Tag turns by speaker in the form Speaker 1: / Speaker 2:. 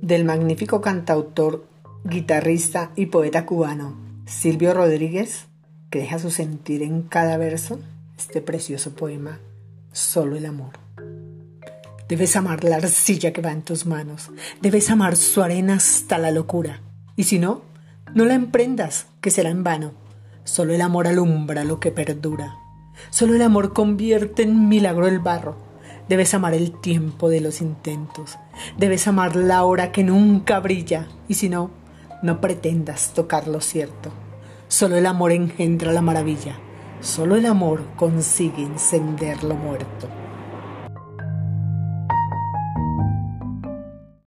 Speaker 1: del magnífico cantautor, guitarrista y poeta cubano Silvio Rodríguez, que deja su sentir en cada verso este precioso poema, Solo el amor. Debes amar la arcilla que va en tus manos, debes amar su arena hasta la locura, y si no, no la emprendas, que será en vano. Solo el amor alumbra lo que perdura. Solo el amor convierte en milagro el barro. Debes amar el tiempo de los intentos. Debes amar la hora que nunca brilla. Y si no, no pretendas tocar lo cierto. Solo el amor engendra la maravilla. Solo el amor consigue encender lo muerto.